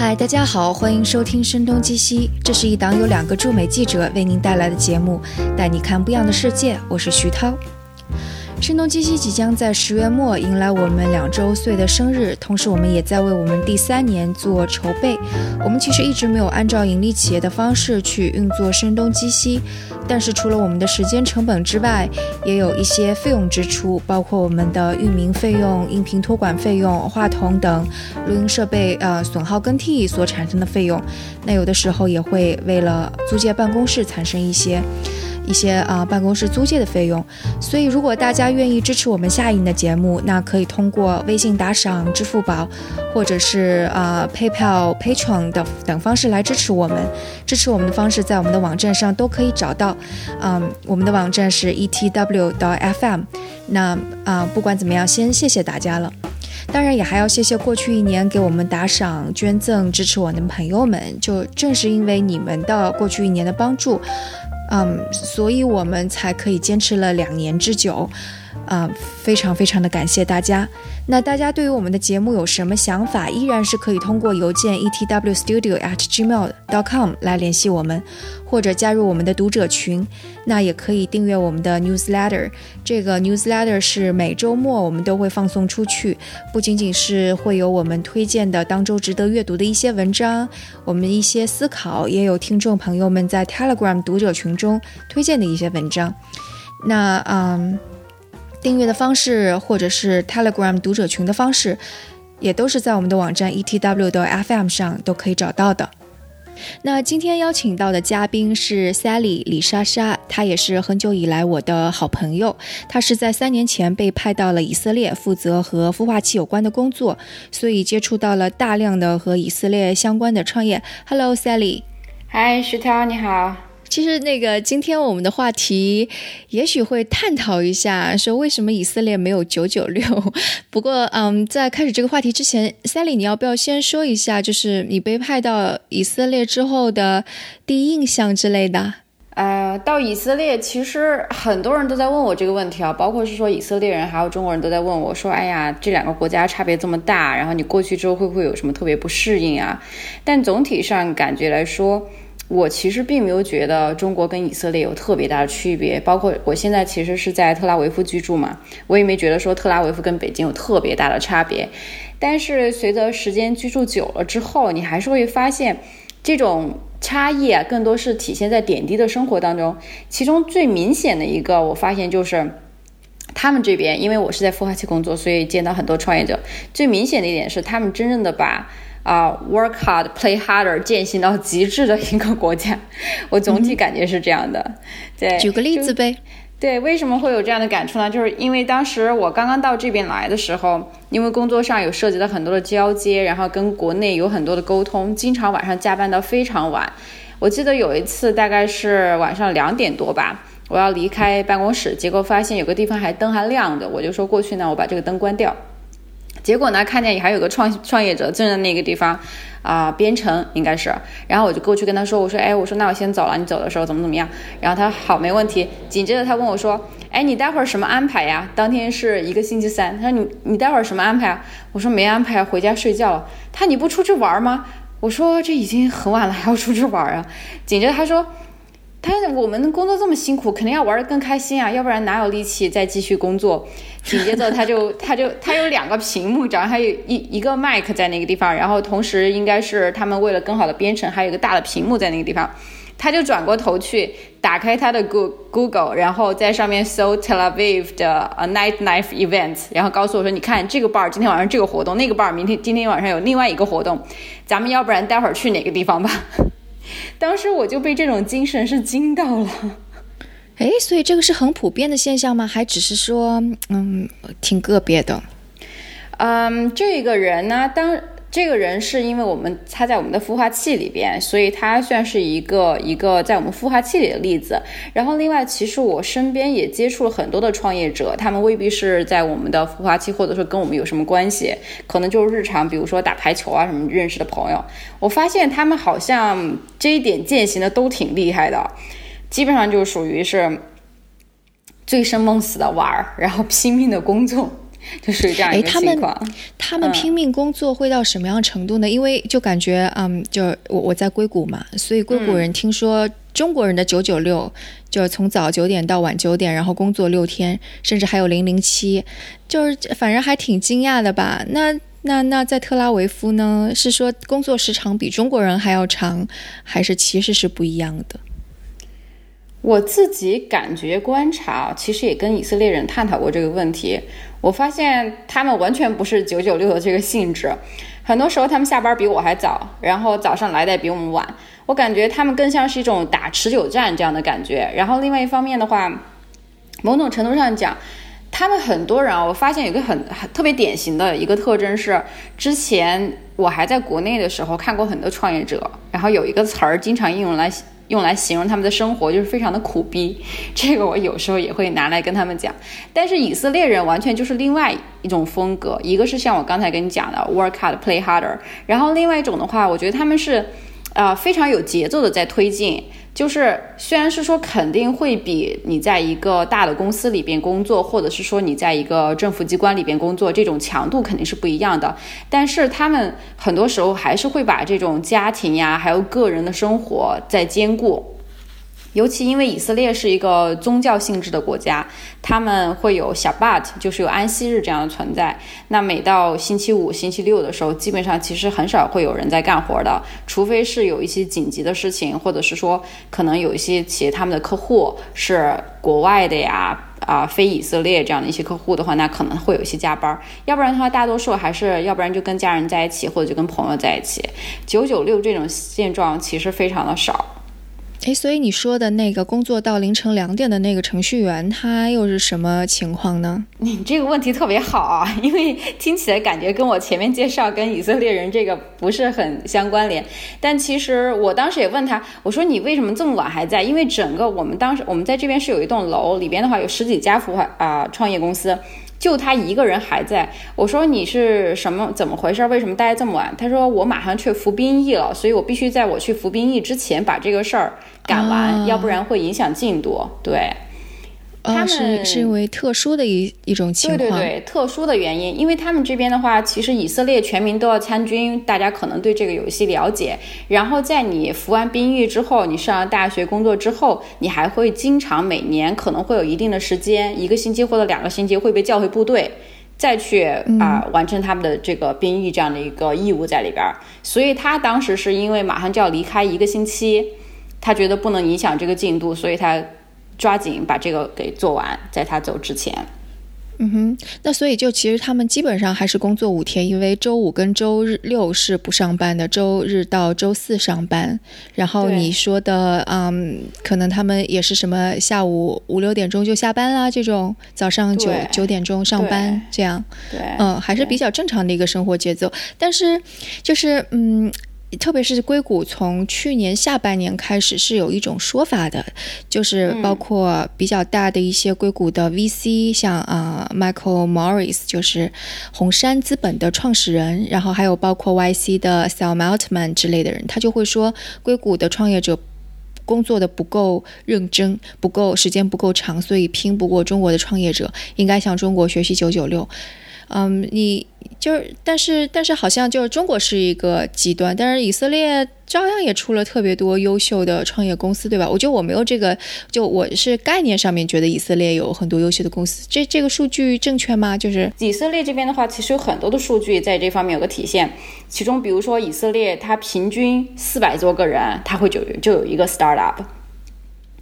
嗨，大家好，欢迎收听《声东击西》，这是一档由两个驻美记者为您带来的节目，带你看不一样的世界。我是徐涛。声东击西即将在十月末迎来我们两周岁的生日，同时我们也在为我们第三年做筹备。我们其实一直没有按照盈利企业的方式去运作声东击西，但是除了我们的时间成本之外，也有一些费用支出，包括我们的域名费用、音频托管费用、话筒等录音设备呃损耗更替所产生的费用。那有的时候也会为了租借办公室产生一些。一些啊办公室租借的费用，所以如果大家愿意支持我们下一年的节目，那可以通过微信打赏、支付宝，或者是啊 PayPal、Patron 的等方式来支持我们。支持我们的方式在我们的网站上都可以找到，嗯，我们的网站是 etw 到 FM。那啊不管怎么样，先谢谢大家了。当然也还要谢谢过去一年给我们打赏、捐赠、支持我的朋友们，就正是因为你们的过去一年的帮助。嗯，所以我们才可以坚持了两年之久，啊，非常非常的感谢大家。那大家对于我们的节目有什么想法，依然是可以通过邮件 etwstudio@gmail.com 来联系我们，或者加入我们的读者群。那也可以订阅我们的 newsletter。这个 newsletter 是每周末我们都会放送出去，不仅仅是会有我们推荐的当周值得阅读的一些文章，我们一些思考，也有听众朋友们在 Telegram 读者群中推荐的一些文章。那嗯。订阅的方式，或者是 Telegram 读者群的方式，也都是在我们的网站 etw 的 FM 上都可以找到的。那今天邀请到的嘉宾是 Sally 李莎莎，她也是很久以来我的好朋友。她是在三年前被派到了以色列，负责和孵化器有关的工作，所以接触到了大量的和以色列相关的创业。Hello Sally，嗨，徐涛，你好。其实那个今天我们的话题，也许会探讨一下，说为什么以色列没有九九六。不过，嗯，在开始这个话题之前，Sally，你要不要先说一下，就是你被派到以色列之后的第一印象之类的？呃，到以色列，其实很多人都在问我这个问题啊，包括是说以色列人还有中国人都在问我说，哎呀，这两个国家差别这么大，然后你过去之后会不会有什么特别不适应啊？但总体上感觉来说。我其实并没有觉得中国跟以色列有特别大的区别，包括我现在其实是在特拉维夫居住嘛，我也没觉得说特拉维夫跟北京有特别大的差别。但是随着时间居住久了之后，你还是会发现这种差异啊，更多是体现在点滴的生活当中。其中最明显的一个，我发现就是他们这边，因为我是在孵化器工作，所以见到很多创业者。最明显的一点是，他们真正的把。啊，work hard, play harder，践行到极致的一个国家，我总体感觉是这样的。对，举个例子呗。对，为什么会有这样的感触呢？就是因为当时我刚刚到这边来的时候，因为工作上有涉及到很多的交接，然后跟国内有很多的沟通，经常晚上加班到非常晚。我记得有一次大概是晚上两点多吧，我要离开办公室，结果发现有个地方还灯还亮着，我就说过去呢，我把这个灯关掉。结果呢，看见也还有个创创业者正在那个地方，啊，编程应该是，然后我就过去跟他说，我说，哎，我说那我先走了，你走的时候怎么怎么样？然后他好，没问题。紧接着他问我说，哎，你待会儿什么安排呀？当天是一个星期三，他说你你待会儿什么安排啊？我说没安排，回家睡觉了。他你不出去玩吗？我说这已经很晚了，还要出去玩啊？紧接着他说。他我们工作这么辛苦，肯定要玩的更开心啊，要不然哪有力气再继续工作？紧接着他就他就他有两个屏幕，然后还有一一个麦克在那个地方，然后同时应该是他们为了更好的编程，还有一个大的屏幕在那个地方。他就转过头去打开他的 Google，然后在上面搜 Tel Aviv 的 A Night Life Event，然后告诉我说：“你看这个 bar 今天晚上这个活动，那个 bar 明天今天晚上有另外一个活动，咱们要不然待会儿去哪个地方吧？”当时我就被这种精神是惊到了，哎，所以这个是很普遍的现象吗？还只是说，嗯，挺个别的？嗯，这个人呢，当。这个人是因为我们他在我们的孵化器里边，所以他算是一个一个在我们孵化器里的例子。然后另外，其实我身边也接触了很多的创业者，他们未必是在我们的孵化器，或者说跟我们有什么关系，可能就是日常，比如说打排球啊什么认识的朋友。我发现他们好像这一点践行的都挺厉害的，基本上就属于是醉生梦死的玩儿，然后拼命的工作。就属于这样一个情况。他们拼命工作会到什么样程度呢？因为就感觉，嗯，就我我在硅谷嘛，所以硅谷人听说中国人的九九六，就是从早九点到晚九点，然后工作六天，甚至还有零零七，就是反正还挺惊讶的吧？那那那在特拉维夫呢？是说工作时长比中国人还要长，还是其实是不一样的？我自己感觉观察，其实也跟以色列人探讨过这个问题。我发现他们完全不是九九六的这个性质，很多时候他们下班比我还早，然后早上来的也比我们晚。我感觉他们更像是一种打持久战这样的感觉。然后另外一方面的话，某种程度上讲，他们很多人啊，我发现有个很特别典型的一个特征是，之前我还在国内的时候看过很多创业者，然后有一个词儿经常应用来。用来形容他们的生活就是非常的苦逼，这个我有时候也会拿来跟他们讲。但是以色列人完全就是另外一种风格，一个是像我刚才跟你讲的 work hard play harder，然后另外一种的话，我觉得他们是，呃，非常有节奏的在推进。就是虽然是说肯定会比你在一个大的公司里边工作，或者是说你在一个政府机关里边工作，这种强度肯定是不一样的。但是他们很多时候还是会把这种家庭呀，还有个人的生活在兼顾。尤其因为以色列是一个宗教性质的国家，他们会有小 but，就是有安息日这样的存在。那每到星期五、星期六的时候，基本上其实很少会有人在干活的，除非是有一些紧急的事情，或者是说可能有一些企业他们的客户是国外的呀，啊，非以色列这样的一些客户的话，那可能会有一些加班。要不然的话，大多数还是要不然就跟家人在一起，或者就跟朋友在一起。九九六这种现状其实非常的少。哎，所以你说的那个工作到凌晨两点的那个程序员，他又是什么情况呢？你这个问题特别好啊，因为听起来感觉跟我前面介绍跟以色列人这个不是很相关联。但其实我当时也问他，我说你为什么这么晚还在？因为整个我们当时我们在这边是有一栋楼，里边的话有十几家孵化啊创业公司。就他一个人还在，我说你是什么怎么回事？为什么待这么晚？他说我马上去服兵役了，所以我必须在我去服兵役之前把这个事儿赶完，要不然会影响进度。对。他们是因为特殊的一一种情况，对对对，特殊的原因，因为他们这边的话，其实以色列全民都要参军，大家可能对这个有一些了解。然后在你服完兵役之后，你上了大学工作之后，你还会经常每年可能会有一定的时间，一个星期或者两个星期会被叫回部队，再去啊完成他们的这个兵役这样的一个义务在里边儿。所以他当时是因为马上就要离开一个星期，他觉得不能影响这个进度，所以他。抓紧把这个给做完，在他走之前。嗯哼，那所以就其实他们基本上还是工作五天，因为周五跟周日六是不上班的，周日到周四上班。然后你说的，嗯，可能他们也是什么下午五六点钟就下班啦，这种早上九九点钟上班这样。对，嗯，还是比较正常的一个生活节奏。但是就是嗯。特别是硅谷，从去年下半年开始是有一种说法的，就是包括比较大的一些硅谷的 VC，像啊 Michael Morris，就是红杉资本的创始人，然后还有包括 YC 的 Sam Altman 之类的人，他就会说，硅谷的创业者工作的不够认真，不够时间不够长，所以拼不过中国的创业者，应该向中国学习九九六。嗯，你就是，但是，但是好像就是中国是一个极端，但是以色列照样也出了特别多优秀的创业公司，对吧？我觉得我没有这个，就我是概念上面觉得以色列有很多优秀的公司，这这个数据正确吗？就是以色列这边的话，其实有很多的数据在这方面有个体现，其中比如说以色列，它平均四百多个人，它会就就有一个 startup。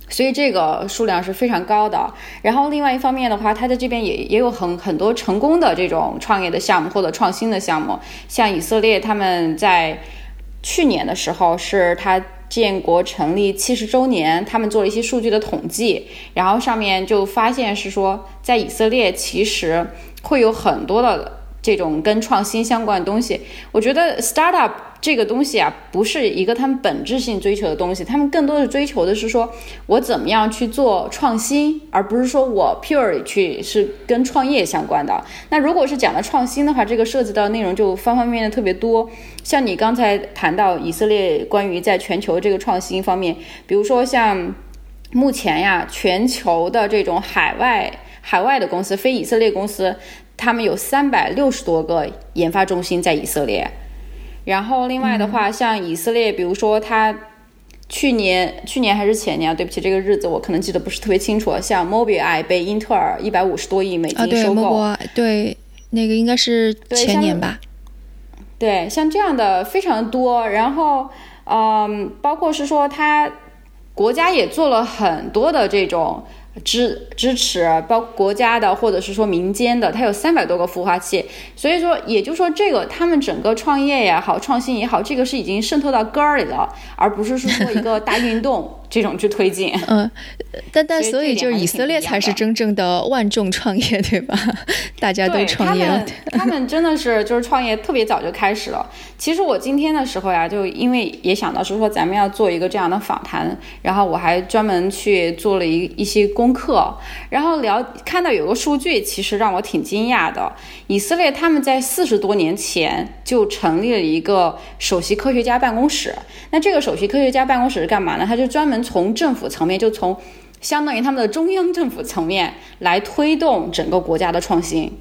所以这个数量是非常高的。然后另外一方面的话，它在这边也也有很很多成功的这种创业的项目或者创新的项目。像以色列，他们在去年的时候是它建国成立七十周年，他们做了一些数据的统计，然后上面就发现是说，在以色列其实会有很多的。这种跟创新相关的东西，我觉得 startup 这个东西啊，不是一个他们本质性追求的东西，他们更多的追求的是说我怎么样去做创新，而不是说我 pure 去是跟创业相关的。那如果是讲的创新的话，这个涉及到内容就方方面面特别多。像你刚才谈到以色列关于在全球这个创新方面，比如说像目前呀，全球的这种海外海外的公司，非以色列公司。他们有三百六十多个研发中心在以色列。然后另外的话，像以色列，比如说他去年去年还是前年啊，对不起，这个日子我可能记得不是特别清楚。像 Mobileye 被英特尔一百五十多亿美金收购，对，那个应该是前年吧。对，像这样的非常多。然后，嗯，包括是说它国家也做了很多的这种。支支持包括国家的或者是说民间的，它有三百多个孵化器，所以说也就是说这个他们整个创业也好，创新也好，这个是已经渗透到根儿里了，而不是说一个大运动。这种去推进，嗯，但但所以就是以色列才是真正的万众创业，对吧？大家都创业，他们他们真的是就是创业特别早就开始了。其实我今天的时候呀，就因为也想到是说咱们要做一个这样的访谈，然后我还专门去做了一一些功课，然后聊看到有个数据，其实让我挺惊讶的。以色列他们在四十多年前就成立了一个首席科学家办公室，那这个首席科学家办公室是干嘛呢？他就专门从政府层面，就从相当于他们的中央政府层面来推动整个国家的创新。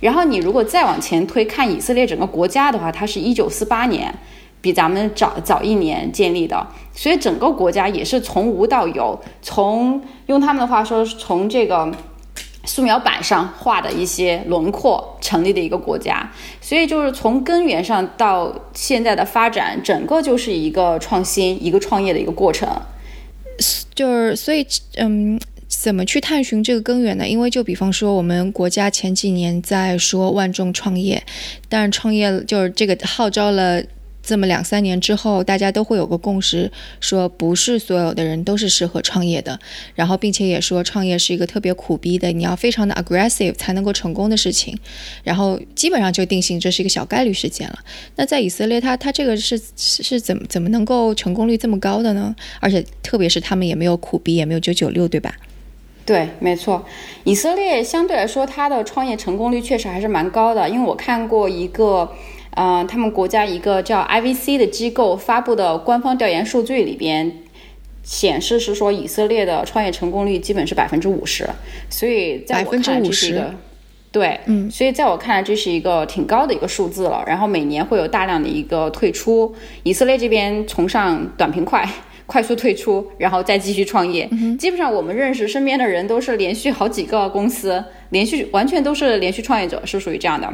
然后你如果再往前推，看以色列整个国家的话，它是一九四八年，比咱们早早一年建立的，所以整个国家也是从无到有，从用他们的话说，从这个素描板上画的一些轮廓成立的一个国家。所以就是从根源上到现在的发展，整个就是一个创新、一个创业的一个过程。就是所以，嗯，怎么去探寻这个根源呢？因为就比方说，我们国家前几年在说万众创业，但是创业就是这个号召了。这么两三年之后，大家都会有个共识，说不是所有的人都是适合创业的。然后，并且也说创业是一个特别苦逼的，你要非常的 aggressive 才能够成功的事情。然后，基本上就定性这是一个小概率事件了。那在以色列，他他这个是是怎么怎么能够成功率这么高的呢？而且，特别是他们也没有苦逼，也没有九九六，对吧？对，没错。以色列相对来说，它的创业成功率确实还是蛮高的，因为我看过一个。嗯，他们国家一个叫 IVC 的机构发布的官方调研数据里边显示是说，以色列的创业成功率基本是百分之五十，所以在我看来这是一个对，嗯，所以在我看来这是一个挺高的一个数字了。然后每年会有大量的一个退出，以色列这边崇尚短平快，快速退出，然后再继续创业。基本上我们认识身边的人都是连续好几个公司，连续完全都是连续创业者，是属于这样的。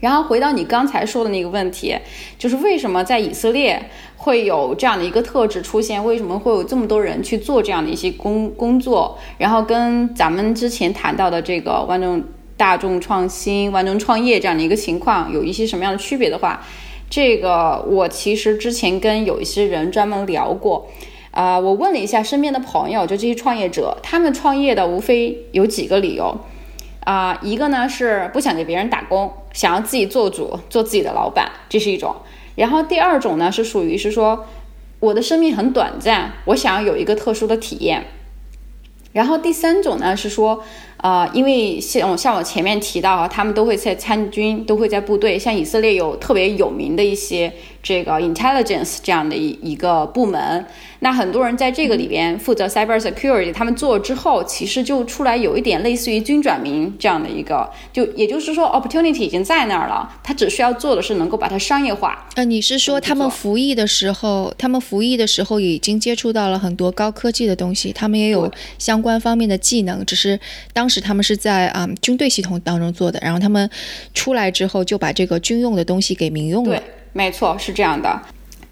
然后回到你刚才说的那个问题，就是为什么在以色列会有这样的一个特质出现？为什么会有这么多人去做这样的一些工工作？然后跟咱们之前谈到的这个万众大众创新、万众创业这样的一个情况有一些什么样的区别的话，这个我其实之前跟有一些人专门聊过，啊，我问了一下身边的朋友，就这些创业者，他们创业的无非有几个理由。啊，一个呢是不想给别人打工，想要自己做主，做自己的老板，这是一种。然后第二种呢是属于是说，我的生命很短暂，我想要有一个特殊的体验。然后第三种呢是说。啊，因为像像我前面提到啊，他们都会在参军，都会在部队。像以色列有特别有名的一些这个 intelligence 这样的一一个部门，那很多人在这个里边负责 cyber security，他们做之后，其实就出来有一点类似于军转民这样的一个，就也就是说 opportunity 已经在那儿了，他只需要做的是能够把它商业化。呃，你是说他们服役的时候，他们服役的时候已经接触到了很多高科技的东西，他们也有相关方面的技能，只是当。是他们是在啊军队系统当中做的，然后他们出来之后就把这个军用的东西给民用了。对，没错，是这样的。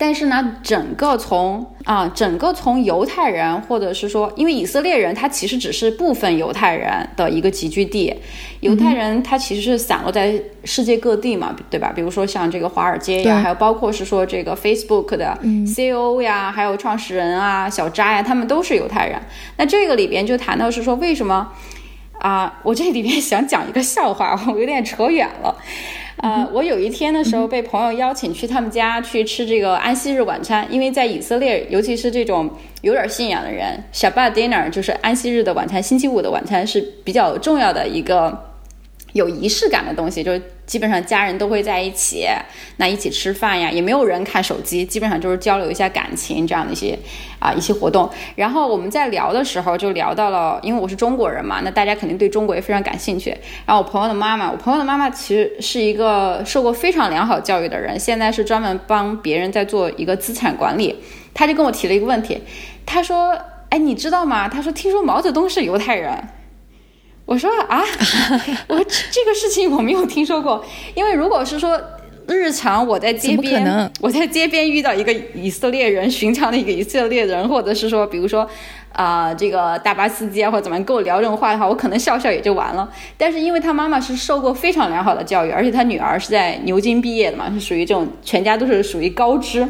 但是呢，整个从啊，整个从犹太人，或者是说，因为以色列人，他其实只是部分犹太人的一个集聚地。犹太人他其实是散落在世界各地嘛，对吧？比如说像这个华尔街呀，还有包括是说这个 Facebook 的 CEO 呀，还有创始人啊，小扎呀，他们都是犹太人。那这个里边就谈到是说，为什么？啊，我这里面想讲一个笑话，我有点扯远了。啊，我有一天的时候被朋友邀请去他们家去吃这个安息日晚餐，因为在以色列，尤其是这种有点信仰的人，Shabbat dinner 就是安息日的晚餐，星期五的晚餐是比较重要的一个有仪式感的东西，就基本上家人都会在一起，那一起吃饭呀，也没有人看手机，基本上就是交流一下感情这样的一些啊一些活动。然后我们在聊的时候就聊到了，因为我是中国人嘛，那大家肯定对中国也非常感兴趣。然后我朋友的妈妈，我朋友的妈妈其实是一个受过非常良好教育的人，现在是专门帮别人在做一个资产管理。他就跟我提了一个问题，他说：“哎，你知道吗？他说听说毛泽东是犹太人。”我说啊，我说这个事情我没有听说过，因为如果是说日常我在街边，我在街边遇到一个以色列人，寻常的一个以色列人，或者是说，比如说啊这个大巴司机啊或者怎么跟我聊这种话的话，我可能笑笑也就完了。但是因为他妈妈是受过非常良好的教育，而且他女儿是在牛津毕业的嘛，是属于这种全家都是属于高知。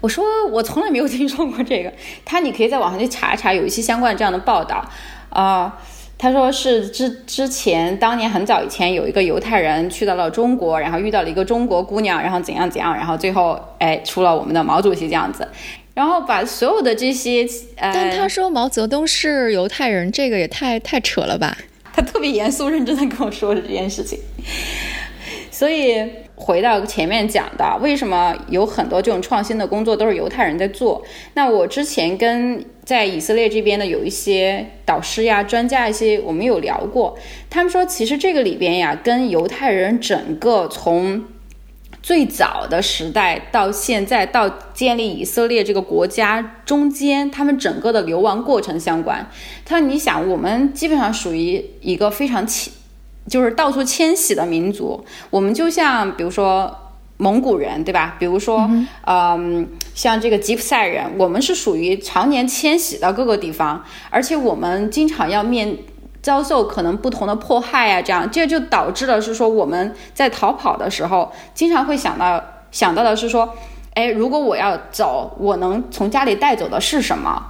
我说我从来没有听说过这个，他你可以在网上去查一查，有一些相关这样的报道啊。他说是之之前当年很早以前有一个犹太人去到了中国，然后遇到了一个中国姑娘，然后怎样怎样，然后最后哎出了我们的毛主席这样子，然后把所有的这些呃，但他说毛泽东是犹太人，这个也太太扯了吧？他特别严肃认真的跟我说的这件事情，所以。回到前面讲的，为什么有很多这种创新的工作都是犹太人在做？那我之前跟在以色列这边的有一些导师呀、专家一些，我们有聊过，他们说其实这个里边呀，跟犹太人整个从最早的时代到现在到建立以色列这个国家中间，他们整个的流亡过程相关。他说：“你想，我们基本上属于一个非常起。”就是到处迁徙的民族，我们就像比如说蒙古人，对吧？比如说，嗯，像这个吉普赛人，我们是属于常年迁徙到各个地方，而且我们经常要面遭受可能不同的迫害啊，这样这就导致了是说我们在逃跑的时候，经常会想到想到的是说，哎，如果我要走，我能从家里带走的是什么？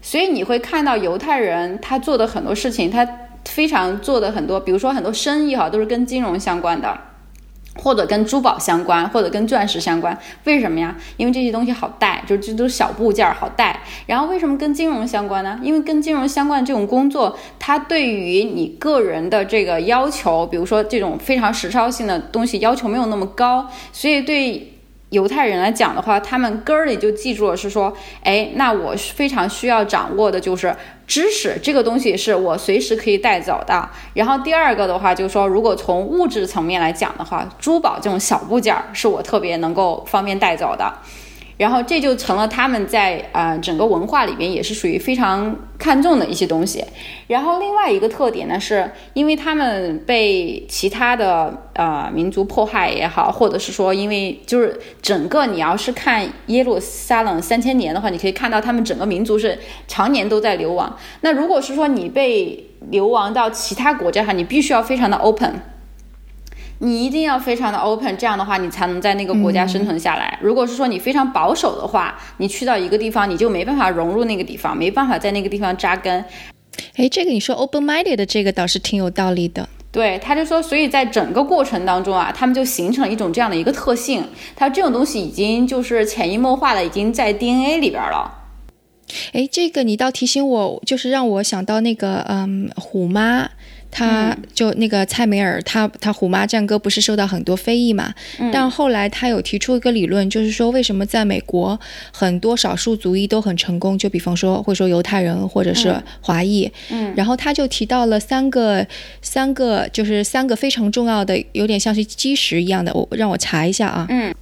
所以你会看到犹太人他做的很多事情，他。非常做的很多，比如说很多生意哈，都是跟金融相关的，或者跟珠宝相关，或者跟钻石相关。为什么呀？因为这些东西好带，就这都是小部件好带。然后为什么跟金融相关呢？因为跟金融相关的这种工作，它对于你个人的这个要求，比如说这种非常实操性的东西要求没有那么高，所以对。犹太人来讲的话，他们根儿里就记住了，是说，哎，那我非常需要掌握的就是知识，这个东西是我随时可以带走的。然后第二个的话，就是说，如果从物质层面来讲的话，珠宝这种小部件儿是我特别能够方便带走的。然后这就成了他们在呃整个文化里边也是属于非常看重的一些东西。然后另外一个特点呢，是因为他们被其他的呃民族迫害也好，或者是说因为就是整个你要是看耶路撒冷三千年的话，你可以看到他们整个民族是常年都在流亡。那如果是说你被流亡到其他国家哈，你必须要非常的 open。你一定要非常的 open，这样的话你才能在那个国家生存下来。如果是说你非常保守的话，你去到一个地方，你就没办法融入那个地方，没办法在那个地方扎根。哎，这个你说 open minded 的这个倒是挺有道理的。对，他就说，所以在整个过程当中啊，他们就形成了一种这样的一个特性。他这种东西已经就是潜移默化的，已经在 DNA 里边了。哎，这个你倒提醒我，就是让我想到那个嗯，虎妈。他就那个蔡美尔，他他《虎妈战歌》不是受到很多非议嘛？但后来他有提出一个理论，就是说为什么在美国很多少数族裔都很成功？就比方说会说犹太人或者是华裔。嗯，然后他就提到了三个三个，就是三个非常重要的，有点像是基石一样的。我让我查一下啊。嗯。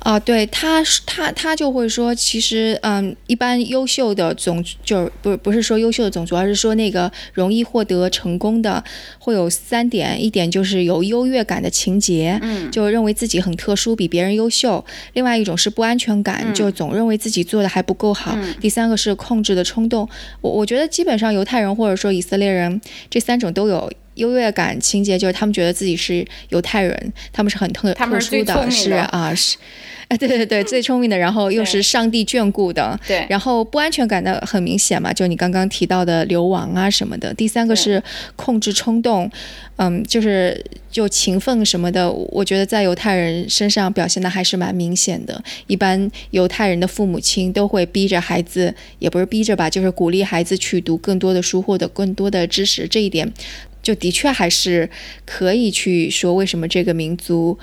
啊，对他，他他就会说，其实，嗯，一般优秀的种就是不不是说优秀的种族，而是说那个容易获得成功的会有三点，一点就是有优越感的情节，嗯，就认为自己很特殊，比别人优秀；另外一种是不安全感，就总认为自己做的还不够好；第三个是控制的冲动。我我觉得基本上犹太人或者说以色列人这三种都有优越感情节，就是他们觉得自己是犹太人，他们是很特特殊的，是啊是。哎，对对对，最聪明的，然后又是上帝眷顾的，对，然后不安全感的很明显嘛，就你刚刚提到的流亡啊什么的。第三个是控制冲动，嗯，就是就勤奋什么的，我觉得在犹太人身上表现的还是蛮明显的。一般犹太人的父母亲都会逼着孩子，也不是逼着吧，就是鼓励孩子去读更多的书，获得更多的知识，这一点。就的确还是可以去说为什么这个民族。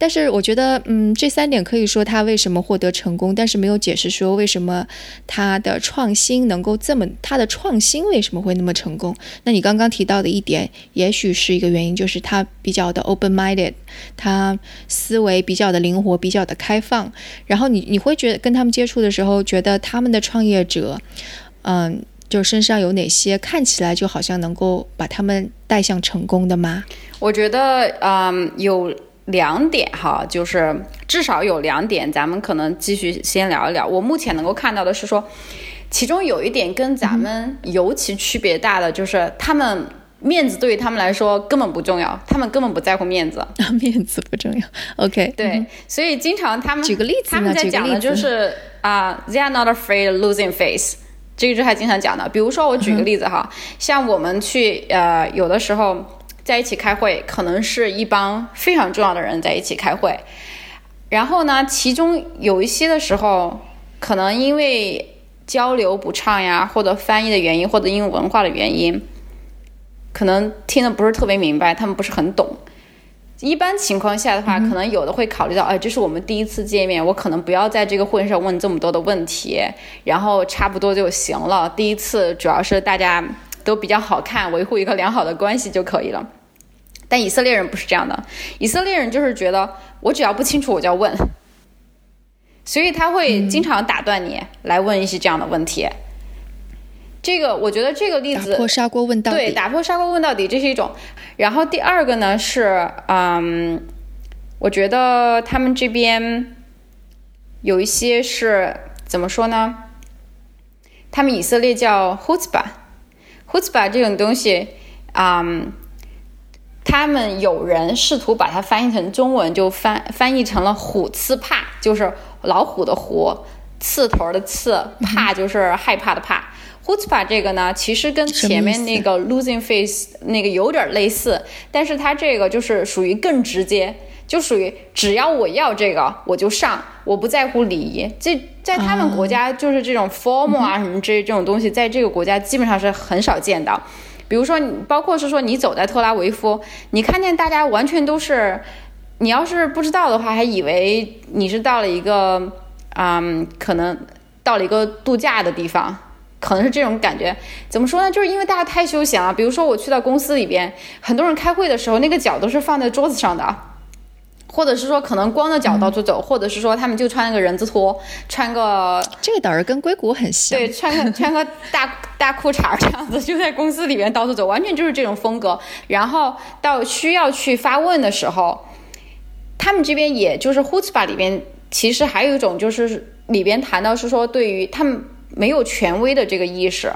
但是我觉得，嗯，这三点可以说他为什么获得成功，但是没有解释说为什么他的创新能够这么，他的创新为什么会那么成功？那你刚刚提到的一点，也许是一个原因，就是他比较的 open-minded，他思维比较的灵活，比较的开放。然后你你会觉得跟他们接触的时候，觉得他们的创业者，嗯，就身上有哪些看起来就好像能够把他们带向成功的吗？我觉得，嗯，有。两点哈，就是至少有两点，咱们可能继续先聊一聊。我目前能够看到的是说，其中有一点跟咱们尤其区别大的，就是他们面子对于他们来说根本不重要，他们根本不在乎面子，面子不重要。OK，对，所以经常他们举个例子，他们在讲的就是啊，They are not afraid losing face，这个是还经常讲的。比如说我举个例子哈，像我们去呃，有的时候。在一起开会，可能是一帮非常重要的人在一起开会。然后呢，其中有一些的时候，可能因为交流不畅呀，或者翻译的原因，或者因为文化的原因，可能听的不是特别明白，他们不是很懂。一般情况下的话，可能有的会考虑到，哎，这是我们第一次见面，我可能不要在这个会上问这么多的问题，然后差不多就行了。第一次主要是大家都比较好看，维护一个良好的关系就可以了。但以色列人不是这样的，以色列人就是觉得我只要不清楚我就要问，所以他会经常打断你来问一些这样的问题。这个我觉得这个例子打破砂锅问到底，对，打破砂锅问到底这是一种。然后第二个呢是，嗯，我觉得他们这边有一些是怎么说呢？他们以色列叫 hutba，hutba 这种东西，嗯。他们有人试图把它翻译成中文，就翻翻译成了“虎刺怕”，就是老虎的虎，刺头的刺，怕就是害怕的怕。H u t p a 这个呢，其实跟前面那个 losing face 那个有点类似，但是它这个就是属于更直接，就属于只要我要这个我就上，我不在乎礼仪。这在他们国家就是这种 formal 啊什么这这种东西，在这个国家基本上是很少见的。比如说，你包括是说，你走在特拉维夫，你看见大家完全都是，你要是不知道的话，还以为你是到了一个，嗯，可能到了一个度假的地方，可能是这种感觉。怎么说呢？就是因为大家太休闲了。比如说，我去到公司里边，很多人开会的时候，那个脚都是放在桌子上的。或者是说可能光着脚到处走，或者是说他们就穿那个人字拖，穿个这个倒是跟硅谷很像，对，穿个 穿个大大裤衩这样子，就在公司里面到处走，完全就是这种风格。然后到需要去发问的时候，他们这边也就是 Hutba 里边，其实还有一种就是里边谈到是说对于他们没有权威的这个意识，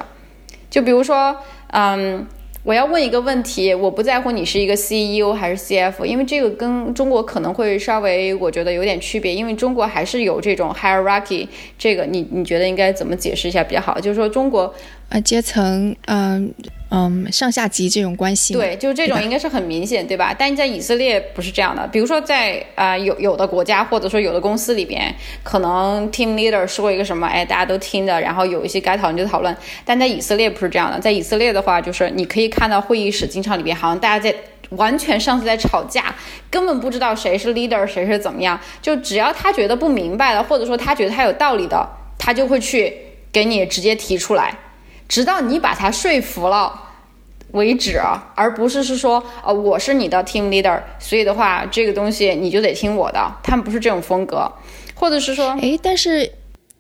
就比如说，嗯。我要问一个问题，我不在乎你是一个 CEO 还是 CF，因为这个跟中国可能会稍微我觉得有点区别，因为中国还是有这种 hierarchy，这个你你觉得应该怎么解释一下比较好？就是说中国。啊，阶层，嗯嗯，上下级这种关系，对，就是这种应该是很明显，对吧？但在以色列不是这样的。比如说在啊有有的国家或者说有的公司里边，可能 team leader 说一个什么，哎，大家都听的，然后有一些该讨论就讨论。但在以色列不是这样的，在以色列的话，就是你可以看到会议室经常里边好像大家在完全上次在吵架，根本不知道谁是 leader，谁是怎么样。就只要他觉得不明白了，或者说他觉得他有道理的，他就会去给你直接提出来。直到你把他说服了为止，而不是是说，呃，我是你的 team leader，所以的话，这个东西你就得听我的。他们不是这种风格，或者是说，哎，但是。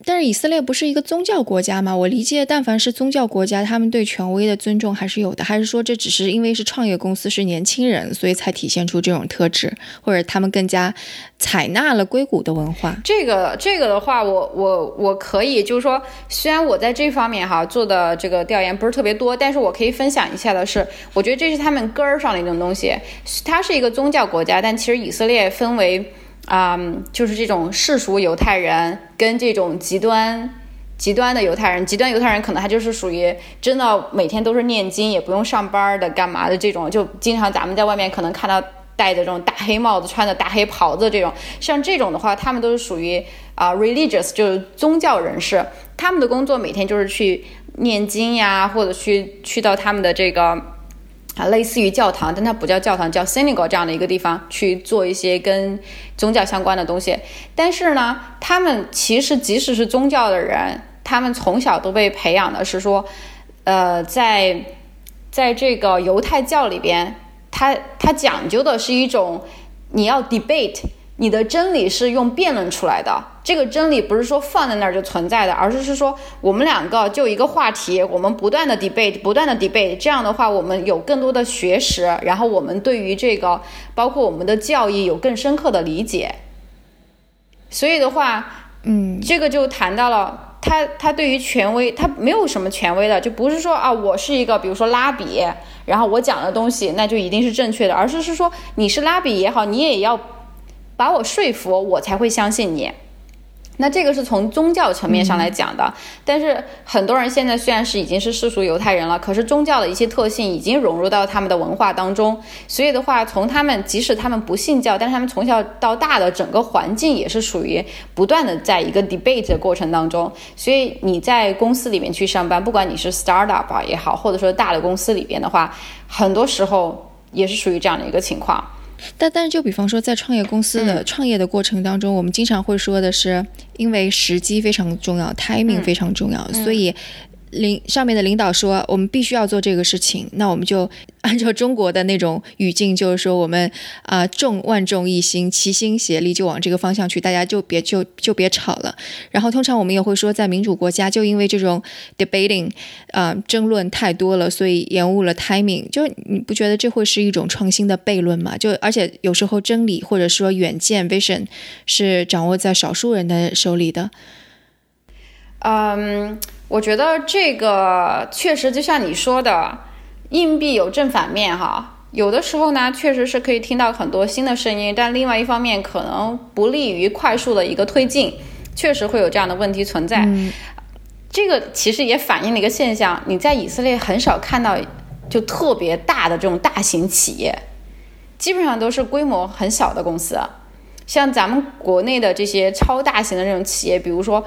但是以色列不是一个宗教国家吗？我理解，但凡是宗教国家，他们对权威的尊重还是有的。还是说这只是因为是创业公司，是年轻人，所以才体现出这种特质，或者他们更加采纳了硅谷的文化？这个这个的话，我我我可以就是说，虽然我在这方面哈做的这个调研不是特别多，但是我可以分享一下的是，我觉得这是他们根儿上的一种东西。它是一个宗教国家，但其实以色列分为。啊，就是这种世俗犹太人跟这种极端、极端的犹太人，极端犹太人可能他就是属于真的每天都是念经，也不用上班的，干嘛的这种，就经常咱们在外面可能看到戴着这种大黑帽子、穿的大黑袍子这种，像这种的话，他们都是属于啊 religious，就是宗教人士，他们的工作每天就是去念经呀，或者去去到他们的这个啊，类似于教堂，但它不叫教堂，叫 synagogue 这样的一个地方去做一些跟宗教相关的东西。但是呢，他们其实即使是宗教的人，他们从小都被培养的是说，呃，在在这个犹太教里边，他他讲究的是一种你要 debate。你的真理是用辩论出来的，这个真理不是说放在那儿就存在的，而是是说我们两个就一个话题，我们不断的 debate，不断的 debate，这样的话我们有更多的学识，然后我们对于这个包括我们的教义有更深刻的理解。所以的话，嗯，这个就谈到了他他对于权威他没有什么权威的，就不是说啊我是一个比如说拉比，然后我讲的东西那就一定是正确的，而是是说你是拉比也好，你也要。把我说服，我才会相信你。那这个是从宗教层面上来讲的。但是很多人现在虽然是已经是世俗犹太人了，可是宗教的一些特性已经融入到他们的文化当中。所以的话，从他们即使他们不信教，但是他们从小到大的整个环境也是属于不断的在一个 debate 的过程当中。所以你在公司里面去上班，不管你是 startup 也好，或者说大的公司里边的话，很多时候也是属于这样的一个情况。但但是，就比方说，在创业公司的创业的过程当中，我们经常会说的是，因为时机非常重要，timing 非常重要，所以。领上面的领导说，我们必须要做这个事情，那我们就 按照中国的那种语境，就是说我们啊众万众一心，齐心协力就往这个方向去，大家就别就就别吵了。然后通常我们也会说，在民主国家，就因为这种 debating 啊争论太多了，所以延误了 timing。就你不觉得这会是一种创新的悖论吗？就而且有时候真理或者说远见 vision 是掌握在少数人的手里的。嗯。我觉得这个确实就像你说的，硬币有正反面哈。有的时候呢，确实是可以听到很多新的声音，但另外一方面可能不利于快速的一个推进，确实会有这样的问题存在。这个其实也反映了一个现象：你在以色列很少看到就特别大的这种大型企业，基本上都是规模很小的公司。像咱们国内的这些超大型的这种企业，比如说。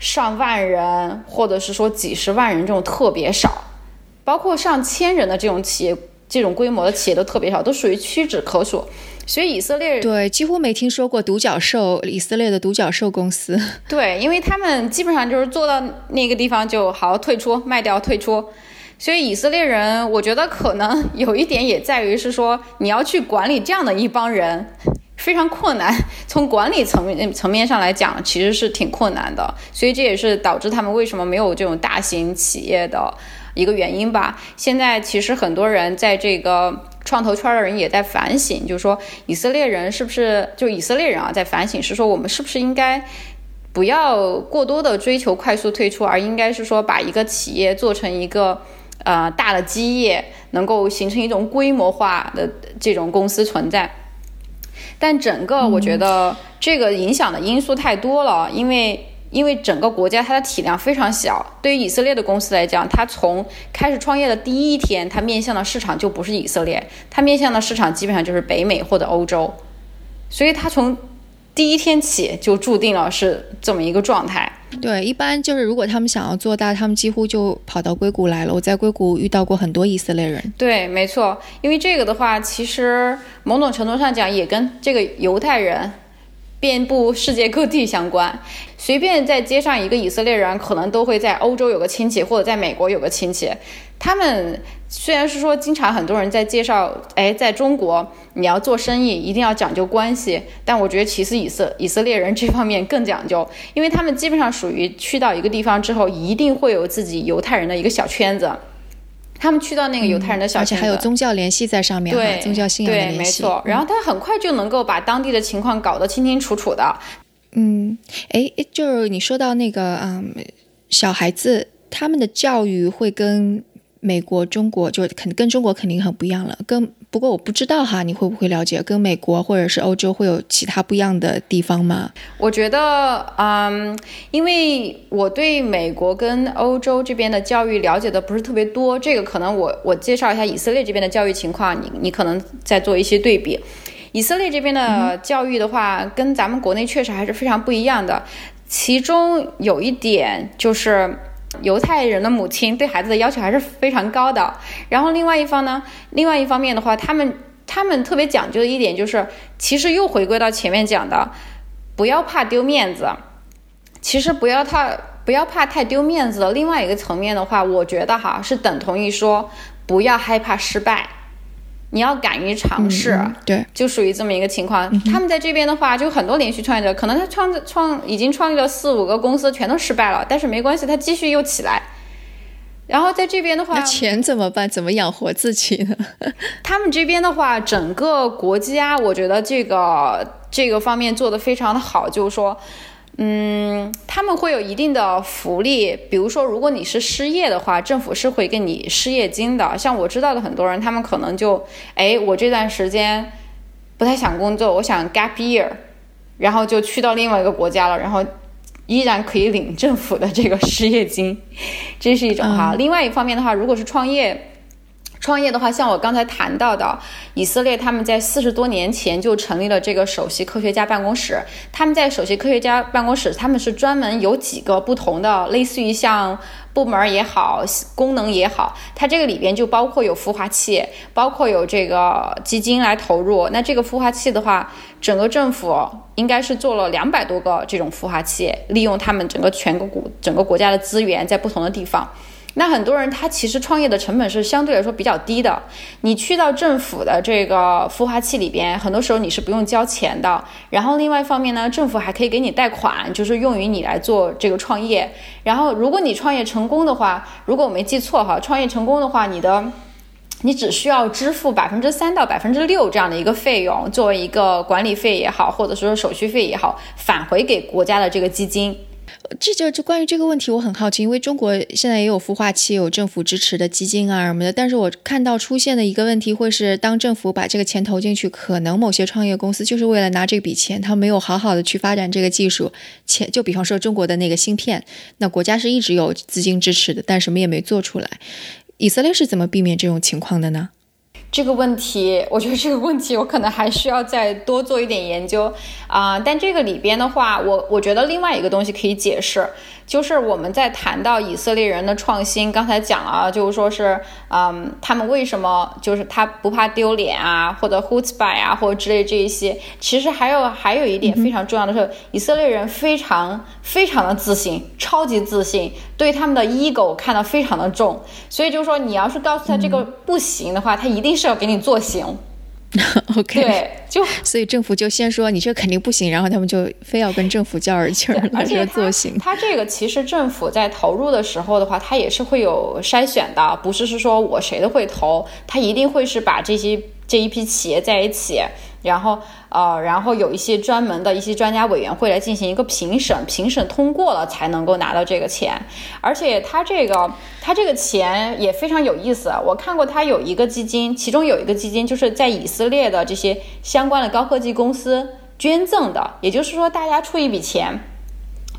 上万人，或者是说几十万人这种特别少，包括上千人的这种企业，这种规模的企业都特别少，都属于屈指可数。所以以色列对几乎没听说过独角兽，以色列的独角兽公司。对，因为他们基本上就是做到那个地方就好退出，卖掉退出。所以以色列人，我觉得可能 有一点也在于是说，你要去管理这样的一帮人。非常困难，从管理层面层面上来讲，其实是挺困难的，所以这也是导致他们为什么没有这种大型企业的一个原因吧。现在其实很多人在这个创投圈的人也在反省，就是说以色列人是不是就以色列人啊，在反省是说我们是不是应该不要过多的追求快速退出，而应该是说把一个企业做成一个呃大的基业，能够形成一种规模化的这种公司存在。但整个我觉得这个影响的因素太多了，因为因为整个国家它的体量非常小。对于以色列的公司来讲，它从开始创业的第一天，它面向的市场就不是以色列，它面向的市场基本上就是北美或者欧洲，所以它从第一天起就注定了是这么一个状态。对，一般就是如果他们想要做大，他们几乎就跑到硅谷来了。我在硅谷遇到过很多以色列人。对，没错，因为这个的话，其实某种程度上讲，也跟这个犹太人。遍布世界各地相关，随便在街上一个以色列人，可能都会在欧洲有个亲戚，或者在美国有个亲戚。他们虽然是说经常很多人在介绍，哎，在中国你要做生意一定要讲究关系，但我觉得其实以色以色列人这方面更讲究，因为他们基本上属于去到一个地方之后，一定会有自己犹太人的一个小圈子。他们去到那个犹太人的小圈子，而且还有宗教联系在上面，对宗教信仰的联系。没错，然后他很快就能够把当地的情况搞得清清楚楚的。嗯，哎，就是你说到那个，嗯，小孩子他们的教育会跟。美国、中国就肯跟中国肯定很不一样了。跟不过我不知道哈，你会不会了解跟美国或者是欧洲会有其他不一样的地方吗？我觉得，嗯，因为我对美国跟欧洲这边的教育了解的不是特别多，这个可能我我介绍一下以色列这边的教育情况，你你可能再做一些对比。以色列这边的教育的话，跟咱们国内确实还是非常不一样的。其中有一点就是。犹太人的母亲对孩子的要求还是非常高的。然后另外一方呢，另外一方面的话，他们他们特别讲究的一点就是，其实又回归到前面讲的，不要怕丢面子。其实不要太不要怕太丢面子的另外一个层面的话，我觉得哈是等同于说不要害怕失败，你要敢于尝试，对，就属于这么一个情况。他们在这边的话，就很多连续创业者，可能他创创已经创立了四五个公司，全都失败了，但是没关系，他继续又起来。然后在这边的话，那钱怎么办？怎么养活自己呢？他们这边的话，整个国家我觉得这个这个方面做的非常的好，就是说。嗯，他们会有一定的福利，比如说，如果你是失业的话，政府是会给你失业金的。像我知道的很多人，他们可能就，哎，我这段时间不太想工作，我想 gap year，然后就去到另外一个国家了，然后依然可以领政府的这个失业金，这是一种哈。另外一方面的话，如果是创业。创业的话，像我刚才谈到的，以色列他们在四十多年前就成立了这个首席科学家办公室。他们在首席科学家办公室，他们是专门有几个不同的，类似于像部门也好，功能也好，它这个里边就包括有孵化器，包括有这个基金来投入。那这个孵化器的话，整个政府应该是做了两百多个这种孵化器，利用他们整个全国国整个国家的资源，在不同的地方。那很多人他其实创业的成本是相对来说比较低的。你去到政府的这个孵化器里边，很多时候你是不用交钱的。然后另外一方面呢，政府还可以给你贷款，就是用于你来做这个创业。然后如果你创业成功的话，如果我没记错哈，创业成功的话，你的你只需要支付百分之三到百分之六这样的一个费用，作为一个管理费也好，或者说手续费也好，返回给国家的这个基金。这就就关于这个问题，我很好奇，因为中国现在也有孵化器，有政府支持的基金啊什么的。但是我看到出现的一个问题，会是当政府把这个钱投进去，可能某些创业公司就是为了拿这笔钱，他没有好好的去发展这个技术。钱就比方说中国的那个芯片，那国家是一直有资金支持的，但什么也没做出来。以色列是怎么避免这种情况的呢？这个问题，我觉得这个问题我可能还需要再多做一点研究啊。但这个里边的话，我我觉得另外一个东西可以解释。就是我们在谈到以色列人的创新，刚才讲了，就是说是，嗯，他们为什么就是他不怕丢脸啊，或者 h o o t b y 啊，或者之类这一些。其实还有还有一点非常重要的是，以色列人非常非常的自信，超级自信，对他们的 ego 看得非常的重。所以就是说，你要是告诉他这个不行的话，他一定是要给你做行。OK，对，就所以政府就先说你这肯定不行，然后他们就非要跟政府较儿劲儿，而且做行。他这个其实政府在投入的时候的话，他也是会有筛选的，不是是说我谁都会投，他一定会是把这些这一批企业在一起。然后，呃，然后有一些专门的一些专家委员会来进行一个评审，评审通过了才能够拿到这个钱。而且他这个，他这个钱也非常有意思。我看过他有一个基金，其中有一个基金就是在以色列的这些相关的高科技公司捐赠的，也就是说大家出一笔钱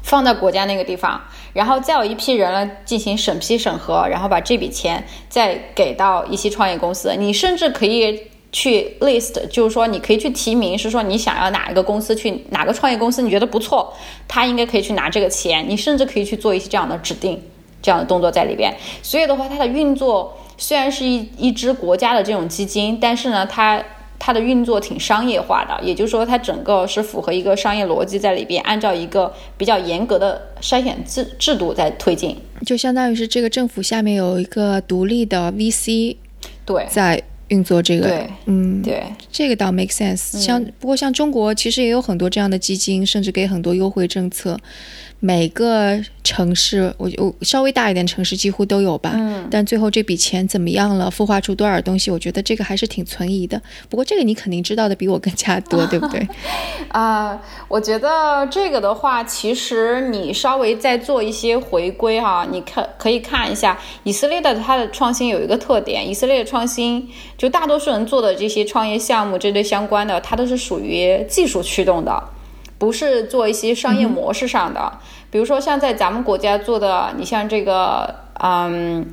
放在国家那个地方，然后再有一批人来进行审批审核，然后把这笔钱再给到一些创业公司。你甚至可以。去 list 就是说，你可以去提名，是说你想要哪一个公司去哪个创业公司，你觉得不错，他应该可以去拿这个钱。你甚至可以去做一些这样的指定，这样的动作在里边。所以的话，它的运作虽然是一一支国家的这种基金，但是呢，它它的运作挺商业化的，也就是说，它整个是符合一个商业逻辑在里边，按照一个比较严格的筛选制制度在推进。就相当于是这个政府下面有一个独立的 VC，对，在。运作这个，嗯，对，这个倒 make sense。像不过像中国其实也有很多这样的基金，甚至给很多优惠政策。每个城市，我我稍微大一点城市几乎都有吧。嗯。但最后这笔钱怎么样了？孵化出多少东西？我觉得这个还是挺存疑的。不过这个你肯定知道的比我更加多，对不对？啊，我觉得这个的话，其实你稍微再做一些回归哈，你看可以看一下以色列的它的创新有一个特点，以色列的创新就大多数人做的这些创业项目这类相关的，它都是属于技术驱动的。不是做一些商业模式上的，比如说像在咱们国家做的，你像这个，嗯，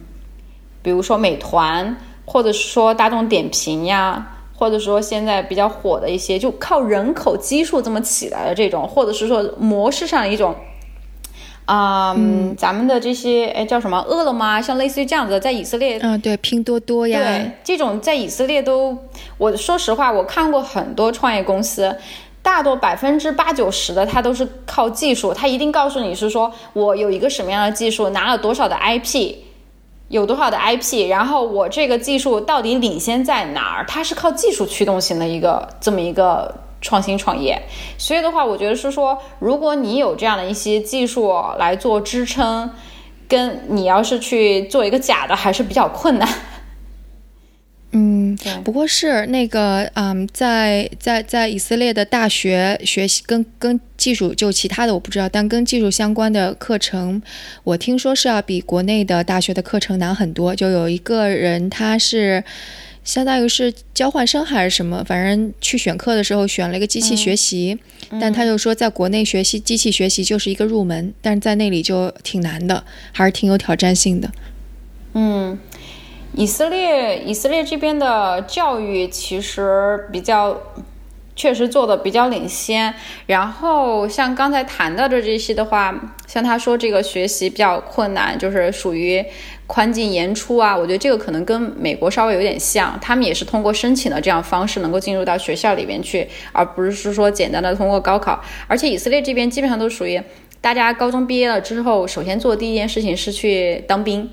比如说美团，或者是说大众点评呀，或者说现在比较火的一些，就靠人口基数这么起来的这种，或者是说模式上的一种啊，咱们的这些哎叫什么饿了么，像类似于这样子，在以色列，嗯，对，拼多多呀，对，这种在以色列都，我说实话，我看过很多创业公司，大多百分之八九十的，它都是靠技术，它一定告诉你是说我有一个什么样的技术，拿了多少的 IP，有多少的 IP，然后我这个技术到底领先在哪儿，它是靠技术驱动型的一个这么一个。创新创业，所以的话，我觉得是说，如果你有这样的一些技术来做支撑，跟你要是去做一个假的，还是比较困难。嗯，不过是那个，嗯，在在在以色列的大学学习跟跟技术就其他的我不知道，但跟技术相关的课程，我听说是要比国内的大学的课程难很多。就有一个人他是。相当于是交换生还是什么？反正去选课的时候选了一个机器学习，但他就说在国内学习机器学习就是一个入门，但是在那里就挺难的，还是挺有挑战性的。嗯，以色列以色列这边的教育其实比较。确实做的比较领先，然后像刚才谈到的这些的话，像他说这个学习比较困难，就是属于宽进严出啊。我觉得这个可能跟美国稍微有点像，他们也是通过申请的这样方式能够进入到学校里面去，而不是说简单的通过高考。而且以色列这边基本上都属于大家高中毕业了之后，首先做第一件事情是去当兵。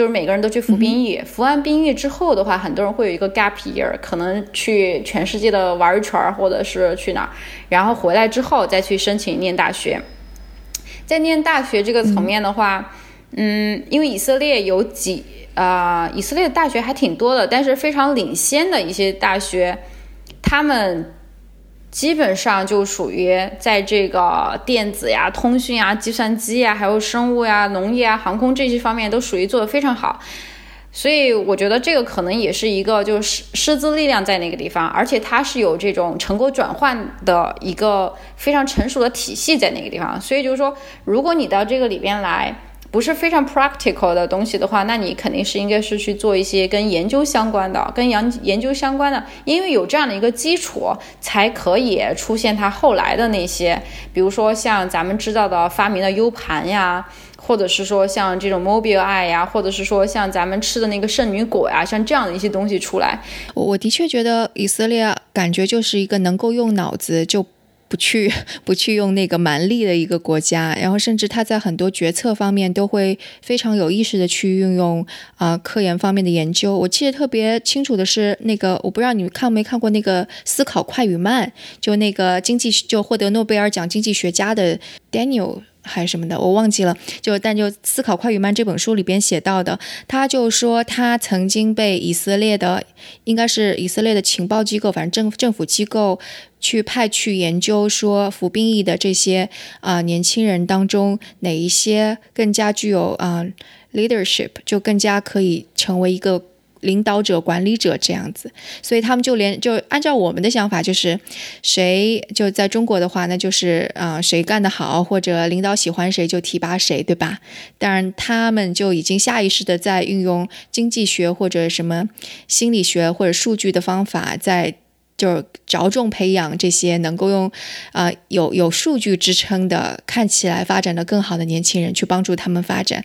就是每个人都去服兵役，服完兵役之后的话，很多人会有一个 gap year，可能去全世界的玩一圈，或者是去哪儿，然后回来之后再去申请念大学。在念大学这个层面的话，嗯，因为以色列有几啊，以色列的大学还挺多的，但是非常领先的一些大学，他们。基本上就属于在这个电子呀、通讯呀、计算机呀，还有生物呀、农业啊、航空这些方面都属于做的非常好，所以我觉得这个可能也是一个就是师资力量在那个地方，而且它是有这种成果转换的一个非常成熟的体系在那个地方，所以就是说，如果你到这个里边来。不是非常 practical 的东西的话，那你肯定是应该是去做一些跟研究相关的、跟研研究相关的，因为有这样的一个基础，才可以出现它后来的那些，比如说像咱们知道的发明的 U 盘呀，或者是说像这种 Mobileye 呀，或者是说像咱们吃的那个圣女果呀，像这样的一些东西出来，我我的确觉得以色列感觉就是一个能够用脑子就。不去不去用那个蛮力的一个国家，然后甚至他在很多决策方面都会非常有意识的去运用啊科研方面的研究。我记得特别清楚的是那个，我不知道你看没看过那个《思考快与慢》，就那个经济就获得诺贝尔奖经济学家的 Daniel。还是什么的，我忘记了。就但就《思考快与慢》这本书里边写到的，他就说他曾经被以色列的，应该是以色列的情报机构，反正政政府机构去派去研究，说服兵役的这些啊年轻人当中，哪一些更加具有啊 leadership，就更加可以成为一个。领导者、管理者这样子，所以他们就连就按照我们的想法，就是谁就在中国的话，那就是啊谁干得好或者领导喜欢谁就提拔谁，对吧？当然，他们就已经下意识的在运用经济学或者什么心理学或者数据的方法，在就是着重培养这些能够用啊有有数据支撑的、看起来发展的更好的年轻人，去帮助他们发展。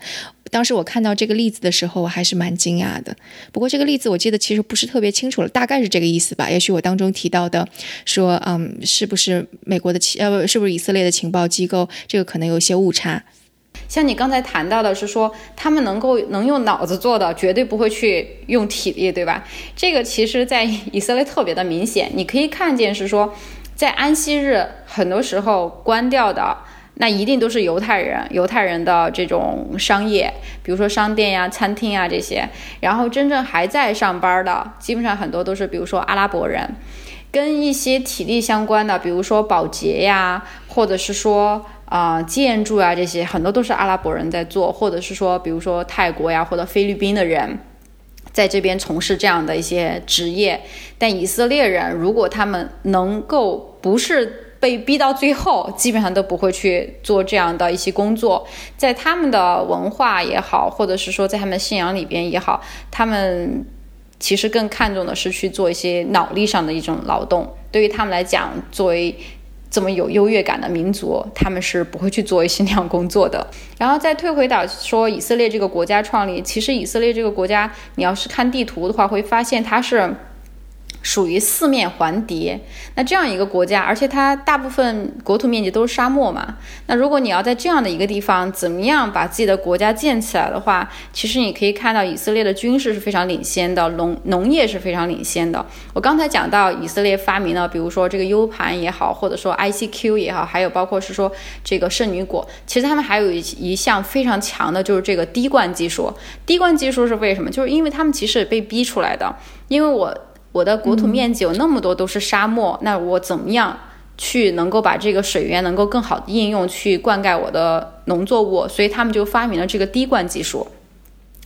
当时我看到这个例子的时候，我还是蛮惊讶的。不过这个例子我记得其实不是特别清楚了，大概是这个意思吧。也许我当中提到的说，嗯，是不是美国的情呃，是不是以色列的情报机构，这个可能有些误差。像你刚才谈到的是说，他们能够能用脑子做的，绝对不会去用体力，对吧？这个其实在以色列特别的明显，你可以看见是说，在安息日很多时候关掉的。那一定都是犹太人，犹太人的这种商业，比如说商店呀、餐厅啊这些。然后真正还在上班的，基本上很多都是，比如说阿拉伯人，跟一些体力相关的，比如说保洁呀，或者是说啊建筑啊这些，很多都是阿拉伯人在做，或者是说，比如说泰国呀或者菲律宾的人，在这边从事这样的一些职业。但以色列人，如果他们能够不是。被逼到最后，基本上都不会去做这样的一些工作。在他们的文化也好，或者是说在他们信仰里边也好，他们其实更看重的是去做一些脑力上的一种劳动。对于他们来讲，作为这么有优越感的民族，他们是不会去做一些那样工作的。然后再退回到说以色列这个国家创立，其实以色列这个国家，你要是看地图的话，会发现它是。属于四面环敌，那这样一个国家，而且它大部分国土面积都是沙漠嘛。那如果你要在这样的一个地方，怎么样把自己的国家建起来的话，其实你可以看到以色列的军事是非常领先的，农农业是非常领先的。我刚才讲到以色列发明了，比如说这个 U 盘也好，或者说 ICQ 也好，还有包括是说这个圣女果，其实他们还有一一项非常强的，就是这个滴灌技术。滴灌技术是为什么？就是因为他们其实也被逼出来的，因为我。我的国土面积有那么多都是沙漠，那我怎么样去能够把这个水源能够更好的应用去灌溉我的农作物？所以他们就发明了这个滴灌技术。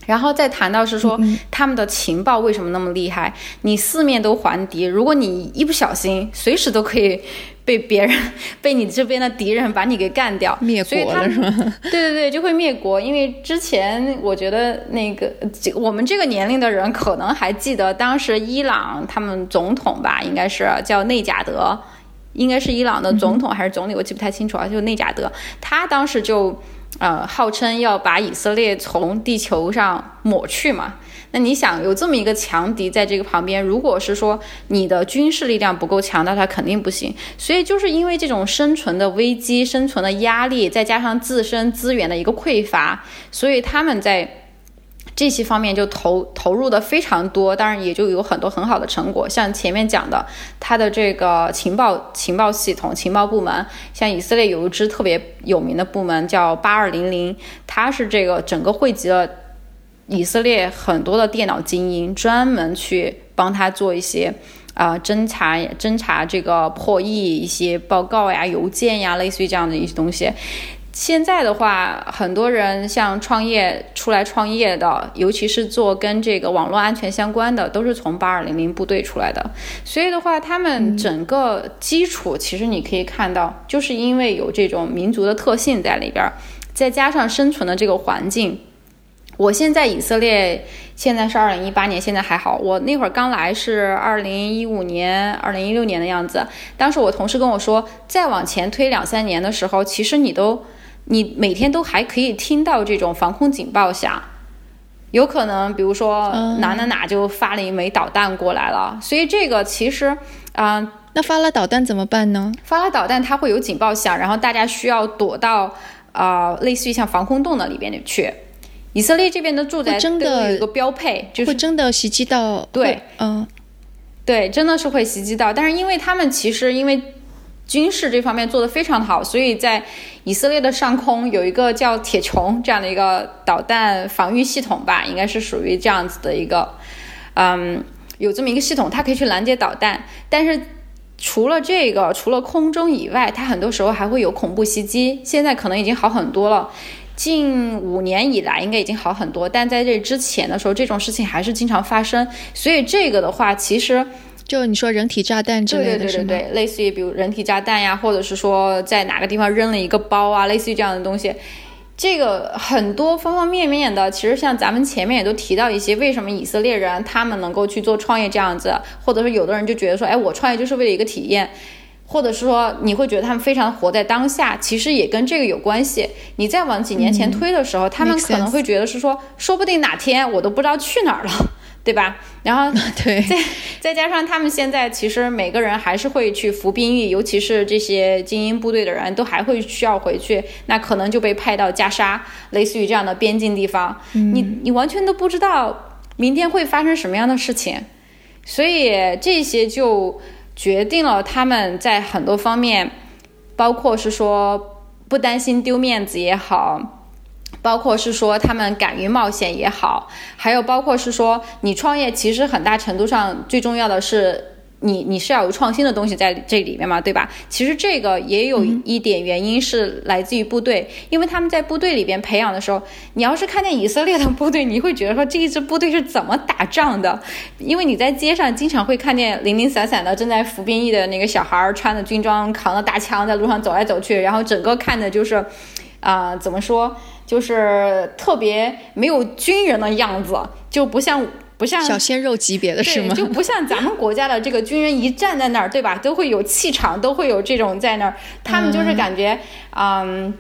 然后再谈到是说他们的情报为什么那么厉害？你四面都环敌，如果你一不小心，随时都可以。被别人 被你这边的敌人把你给干掉，灭国了是吗？对对对，就会灭国。因为之前我觉得那个我们这个年龄的人可能还记得，当时伊朗他们总统吧，应该是叫内贾德，应该是伊朗的总统还是总理，我记不太清楚啊。就内贾德，他当时就呃号称要把以色列从地球上抹去嘛。那你想有这么一个强敌在这个旁边，如果是说你的军事力量不够强，那他肯定不行。所以就是因为这种生存的危机、生存的压力，再加上自身资源的一个匮乏，所以他们在这些方面就投投入的非常多，当然也就有很多很好的成果。像前面讲的，他的这个情报情报系统、情报部门，像以色列有一支特别有名的部门叫八二零零，它是这个整个汇集了。以色列很多的电脑精英专门去帮他做一些啊侦查、侦查这个破译一些报告呀、邮件呀，类似于这样的一些东西。现在的话，很多人像创业出来创业的，尤其是做跟这个网络安全相关的，都是从八二零零部队出来的。所以的话，他们整个基础其实你可以看到，就是因为有这种民族的特性在里边，再加上生存的这个环境。我现在以色列现在是二零一八年，现在还好。我那会儿刚来是二零一五年、二零一六年的样子。当时我同事跟我说，再往前推两三年的时候，其实你都，你每天都还可以听到这种防空警报响，有可能比如说哪哪哪就发了一枚导弹过来了。所以这个其实，啊，那发了导弹怎么办呢？发了导弹它会有警报响，然后大家需要躲到啊，类似于像防空洞的里边去。以色列这边的住宅真的有一个标配，就是会真的袭击到。对，嗯，对，真的是会袭击到。但是因为他们其实因为军事这方面做得非常好，所以在以色列的上空有一个叫铁穹这样的一个导弹防御系统吧，应该是属于这样子的一个，嗯，有这么一个系统，它可以去拦截导弹。但是除了这个，除了空中以外，它很多时候还会有恐怖袭击。现在可能已经好很多了。近五年以来应该已经好很多，但在这之前的时候，这种事情还是经常发生。所以这个的话，其实就你说人体炸弹之类的，对对对对对，类似于比如人体炸弹呀，或者是说在哪个地方扔了一个包啊，类似于这样的东西，这个很多方方面面的。其实像咱们前面也都提到一些，为什么以色列人他们能够去做创业这样子，或者说有的人就觉得说，哎，我创业就是为了一个体验。或者是说你会觉得他们非常活在当下，其实也跟这个有关系。你再往几年前推的时候，他们可能会觉得是说，说不定哪天我都不知道去哪儿了，对吧？然后 对，再再加上他们现在其实每个人还是会去服兵役，尤其是这些精英部队的人都还会需要回去，那可能就被派到加沙，类似于这样的边境地方，你你完全都不知道明天会发生什么样的事情，所以这些就。决定了他们在很多方面，包括是说不担心丢面子也好，包括是说他们敢于冒险也好，还有包括是说你创业其实很大程度上最重要的是。你你是要有创新的东西在这里面嘛，对吧？其实这个也有一点原因是来自于部队，因为他们在部队里边培养的时候，你要是看见以色列的部队，你会觉得说这一支部队是怎么打仗的？因为你在街上经常会看见零零散散的正在服兵役的那个小孩儿，穿着军装，扛着大枪在路上走来走去，然后整个看的就是，啊，怎么说，就是特别没有军人的样子，就不像。不像小鲜肉级别的是吗？就不像咱们国家的这个军人一站在那儿，对吧？都会有气场，都会有这种在那儿。他们就是感觉，嗯，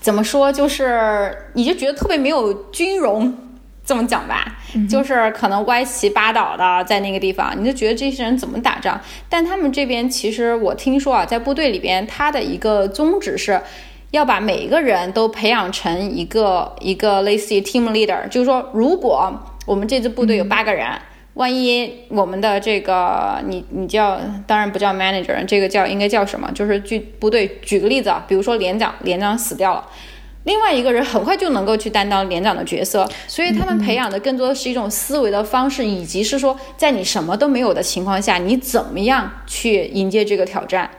怎么说？就是你就觉得特别没有军容，这么讲吧，就是可能歪七八倒的在那个地方，你就觉得这些人怎么打仗？但他们这边其实我听说啊，在部队里边，他的一个宗旨是。要把每一个人都培养成一个一个类似于 team leader，就是说，如果我们这支部队有八个人，万一我们的这个你你叫当然不叫 manager，这个叫应该叫什么？就是据部队举个例子啊，比如说连长，连长死掉了，另外一个人很快就能够去担当连长的角色，所以他们培养的更多的是一种思维的方式，以及是说在你什么都没有的情况下，你怎么样去迎接这个挑战。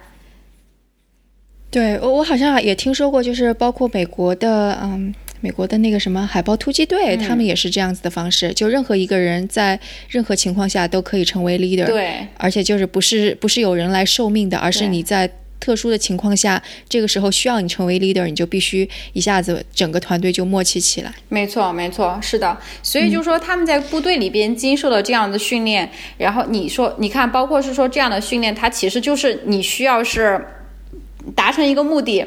对我，我好像也听说过，就是包括美国的，嗯，美国的那个什么海豹突击队，他们也是这样子的方式，就任何一个人在任何情况下都可以成为 leader，对，而且就是不是不是有人来受命的，而是你在特殊的情况下，这个时候需要你成为 leader，你就必须一下子整个团队就默契起来。没错，没错，是的，所以就是说他们在部队里边经受了这样的训练，然后你说，你看，包括是说这样的训练，它其实就是你需要是。达成一个目的，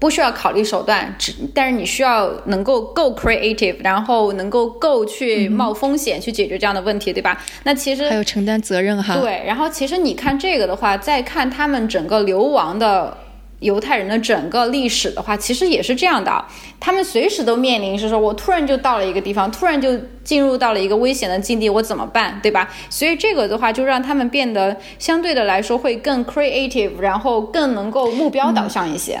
不需要考虑手段，只但是你需要能够够 creative，然后能够够去冒风险去解决这样的问题，对吧？那其实还有承担责任哈。对，然后其实你看这个的话，再看他们整个流亡的。犹太人的整个历史的话，其实也是这样的，他们随时都面临是说，我突然就到了一个地方，突然就进入到了一个危险的境地，我怎么办，对吧？所以这个的话，就让他们变得相对的来说会更 creative，然后更能够目标导向一些。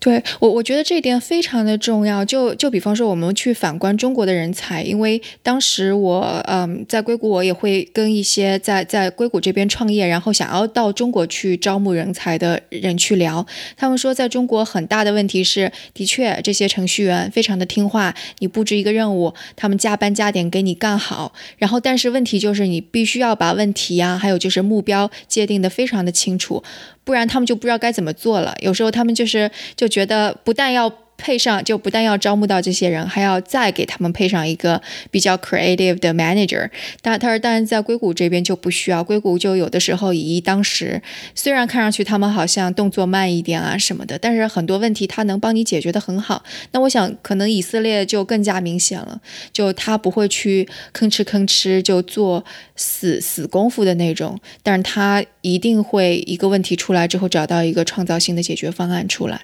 对我，我觉得这一点非常的重要。就就比方说，我们去反观中国的人才，因为当时我嗯在硅谷，我也会跟一些在在硅谷这边创业，然后想要到中国去招募人才的人去聊。他们说，在中国很大的问题是，的确这些程序员非常的听话，你布置一个任务，他们加班加点给你干好。然后，但是问题就是你必须要把问题呀，还有就是目标界定的非常的清楚。不然他们就不知道该怎么做了。有时候他们就是就觉得，不但要。配上就不但要招募到这些人，还要再给他们配上一个比较 creative 的 manager。但他说，但是在硅谷这边就不需要，硅谷就有的时候以一当十。虽然看上去他们好像动作慢一点啊什么的，但是很多问题他能帮你解决的很好。那我想可能以色列就更加明显了，就他不会去吭哧吭哧就做死死功夫的那种，但是他一定会一个问题出来之后找到一个创造性的解决方案出来。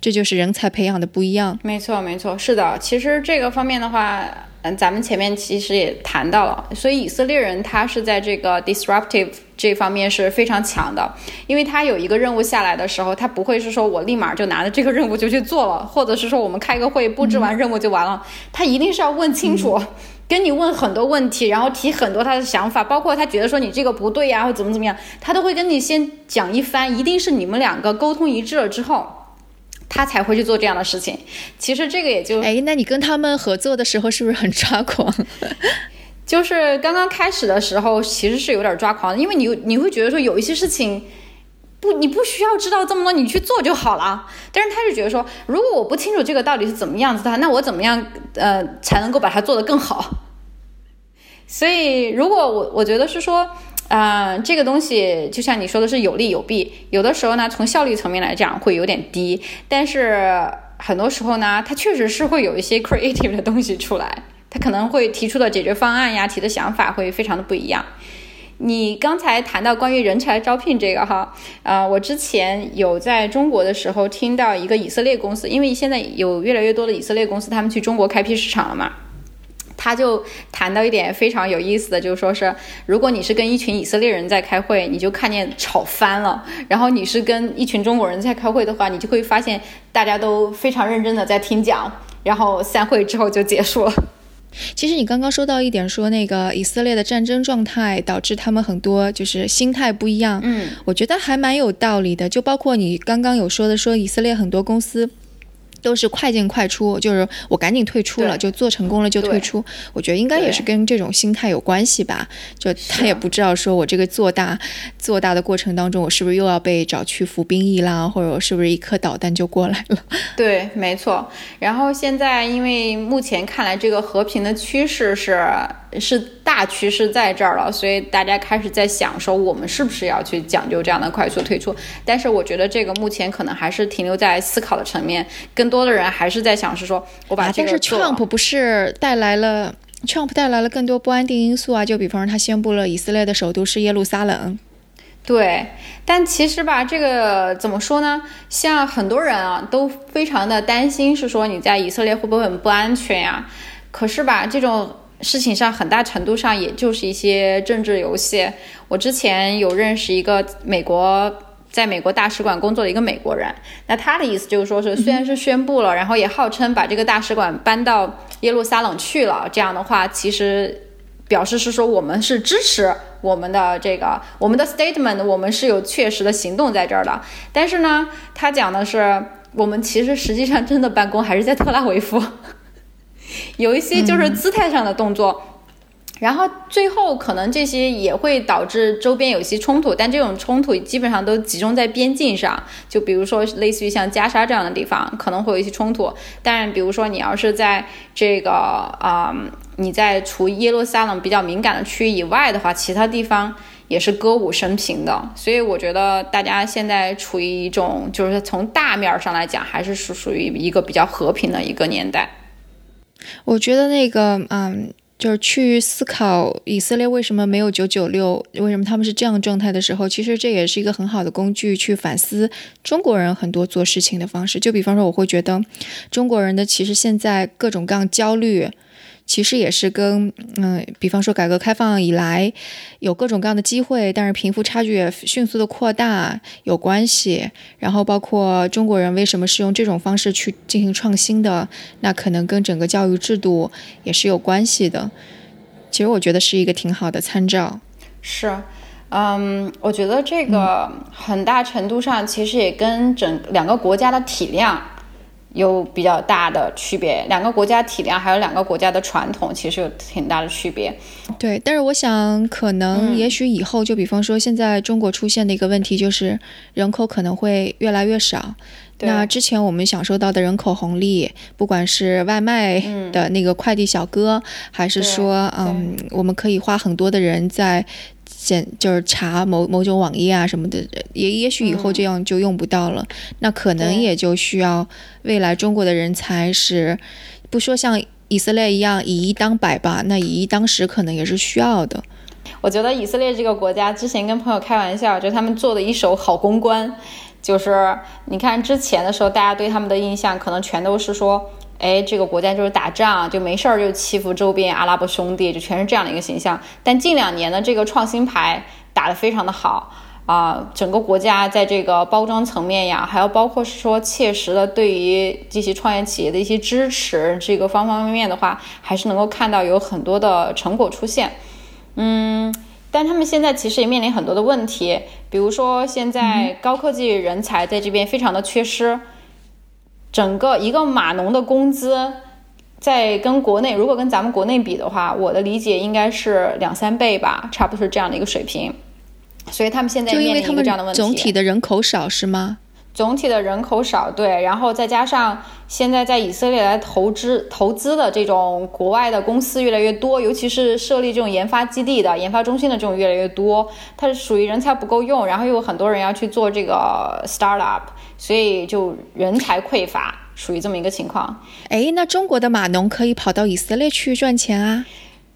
这就是人才培养的不一样。没错，没错，是的。其实这个方面的话，嗯，咱们前面其实也谈到了。所以以色列人他是在这个 disruptive 这方面是非常强的，因为他有一个任务下来的时候，他不会是说我立马就拿着这个任务就去做了，或者是说我们开个会布置完任务就完了。他一定是要问清楚，跟你问很多问题，然后提很多他的想法，包括他觉得说你这个不对呀，或怎么怎么样，他都会跟你先讲一番。一定是你们两个沟通一致了之后。他才会去做这样的事情。其实这个也就哎，那你跟他们合作的时候是不是很抓狂？就是刚刚开始的时候，其实是有点抓狂的，因为你你会觉得说有一些事情不，你不需要知道这么多，你去做就好了。但是他就觉得说，如果我不清楚这个到底是怎么样子的，那我怎么样呃才能够把它做得更好？所以如果我我觉得是说。啊，这个东西就像你说的是有利有弊，有的时候呢，从效率层面来讲会有点低，但是很多时候呢，它确实是会有一些 creative 的东西出来，它可能会提出的解决方案呀，提的想法会非常的不一样。你刚才谈到关于人才招聘这个哈，啊，我之前有在中国的时候听到一个以色列公司，因为现在有越来越多的以色列公司他们去中国开辟市场了嘛。他就谈到一点非常有意思的，就是说是，如果你是跟一群以色列人在开会，你就看见吵翻了；然后你是跟一群中国人在开会的话，你就会发现大家都非常认真的在听讲，然后散会之后就结束了。其实你刚刚说到一点，说那个以色列的战争状态导致他们很多就是心态不一样，嗯，我觉得还蛮有道理的。就包括你刚刚有说的，说以色列很多公司。都是快进快出，就是我赶紧退出了，就做成功了就退出。我觉得应该也是跟这种心态有关系吧。就他也不知道说我这个做大做大的过程当中，我是不是又要被找去服兵役啦，或者我是不是一颗导弹就过来了？对，没错。然后现在因为目前看来这个和平的趋势是是大趋势在这儿了，所以大家开始在想说我们是不是要去讲究这样的快速退出？但是我觉得这个目前可能还是停留在思考的层面，更多的人还是在想是说我把这个。但是 Trump 不是带来了 Trump 带来了更多不安定因素啊？就比方说他宣布了以色列的首都是耶路撒冷。对，但其实吧，这个怎么说呢？像很多人啊都非常的担心，是说你在以色列会不会很不安全呀？可是吧，这种。事情上很大程度上也就是一些政治游戏。我之前有认识一个美国在美国大使馆工作的一个美国人，那他的意思就是说是虽然是宣布了，然后也号称把这个大使馆搬到耶路撒冷去了，这样的话其实表示是说我们是支持我们的这个我们的 statement，我们是有确实的行动在这儿的。但是呢，他讲的是我们其实实际上真的办公还是在特拉维夫。有一些就是姿态上的动作，然后最后可能这些也会导致周边有些冲突，但这种冲突基本上都集中在边境上，就比如说类似于像加沙这样的地方可能会有一些冲突，但比如说你要是在这个啊，你在除耶路撒冷比较敏感的区域以外的话，其他地方也是歌舞升平的，所以我觉得大家现在处于一种就是从大面上来讲，还是属属于一个比较和平的一个年代。我觉得那个，嗯，就是去思考以色列为什么没有九九六，为什么他们是这样状态的时候，其实这也是一个很好的工具，去反思中国人很多做事情的方式。就比方说，我会觉得中国人的其实现在各种各样焦虑。其实也是跟嗯，比方说改革开放以来有各种各样的机会，但是贫富差距也迅速的扩大有关系。然后包括中国人为什么是用这种方式去进行创新的，那可能跟整个教育制度也是有关系的。其实我觉得是一个挺好的参照。是，嗯，我觉得这个很大程度上其实也跟整两个国家的体量。有比较大的区别，两个国家体量还有两个国家的传统，其实有挺大的区别。对，但是我想，可能也许以后，就比方说，现在中国出现的一个问题就是人口可能会越来越少。那之前我们享受到的人口红利，不管是外卖的那个快递小哥，还是说，嗯，我们可以花很多的人在。检就是查某某种网页啊什么的，也也许以后这样就用不到了。那可能也就需要未来中国的人才是，不说像以色列一样以一当百吧，那以一当十可能也是需要的。我觉得以色列这个国家之前跟朋友开玩笑，就他们做的一手好公关，就是你看之前的时候，大家对他们的印象可能全都是说。哎，这个国家就是打仗，就没事儿就欺负周边阿拉伯兄弟，就全是这样的一个形象。但近两年的这个创新牌打得非常的好啊，整个国家在这个包装层面呀，还有包括说切实的对于这些创业企业的一些支持，这个方方面面的话，还是能够看到有很多的成果出现。嗯，但他们现在其实也面临很多的问题，比如说现在高科技人才在这边非常的缺失。整个一个码农的工资，在跟国内，如果跟咱们国内比的话，我的理解应该是两三倍吧，差不多是这样的一个水平。所以他们现在面临一个这样的问题。总体的人口少是吗？总体的人口少，对，然后再加上现在在以色列来投资投资的这种国外的公司越来越多，尤其是设立这种研发基地的研发中心的这种越来越多，它是属于人才不够用，然后又有很多人要去做这个 startup。所以就人才匮乏，属于这么一个情况。哎，那中国的码农可以跑到以色列去赚钱啊？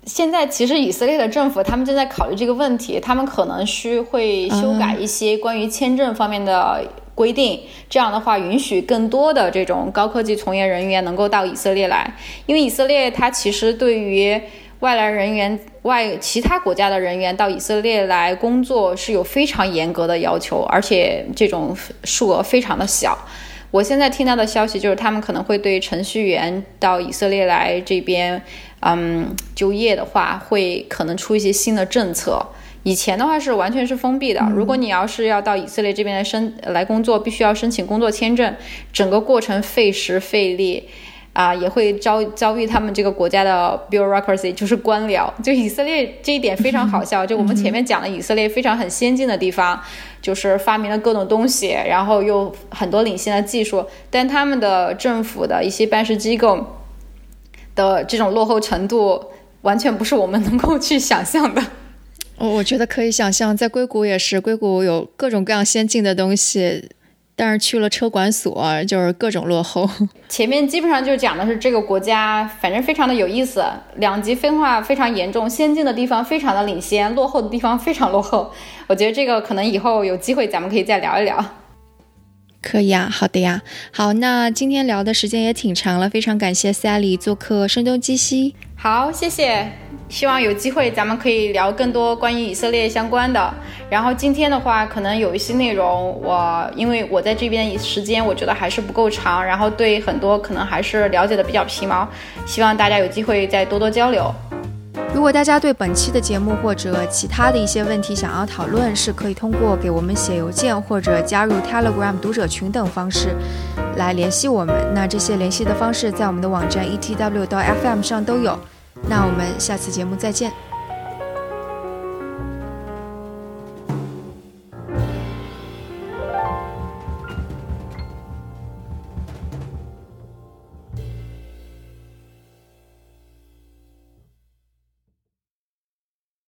现在其实以色列的政府他们正在考虑这个问题，他们可能需会修改一些关于签证方面的规定，这样的话允许更多的这种高科技从业人员能够到以色列来，因为以色列它其实对于。外来人员、外其他国家的人员到以色列来工作是有非常严格的要求，而且这种数额非常的小。我现在听到的消息就是，他们可能会对程序员到以色列来这边，嗯，就业的话，会可能出一些新的政策，以前的话是完全是封闭的，如果你要是要到以色列这边来申来工作，必须要申请工作签证，整个过程费时费力。啊，也会遭遭遇他们这个国家的 bureaucracy，就是官僚。就以色列这一点非常好笑。就我们前面讲了，以色列非常很先进的地方，就是发明了各种东西，然后又很多领先的技术。但他们的政府的一些办事机构的这种落后程度，完全不是我们能够去想象的。我我觉得可以想象，在硅谷也是，硅谷有各种各样先进的东西。但是去了车管所，就是各种落后。前面基本上就讲的是这个国家，反正非常的有意思，两极分化非常严重，先进的地方非常的领先，落后的地方非常落后。我觉得这个可能以后有机会咱们可以再聊一聊。可以啊，好的呀，好，那今天聊的时间也挺长了，非常感谢 Sally 做客声东击西。好，谢谢。希望有机会咱们可以聊更多关于以色列相关的。然后今天的话，可能有一些内容，我因为我在这边时间我觉得还是不够长，然后对很多可能还是了解的比较皮毛。希望大家有机会再多多交流。如果大家对本期的节目或者其他的一些问题想要讨论，是可以通过给我们写邮件或者加入 Telegram 读者群等方式来联系我们。那这些联系的方式在我们的网站 etw 到 fm 上都有。那我们下次节目再见。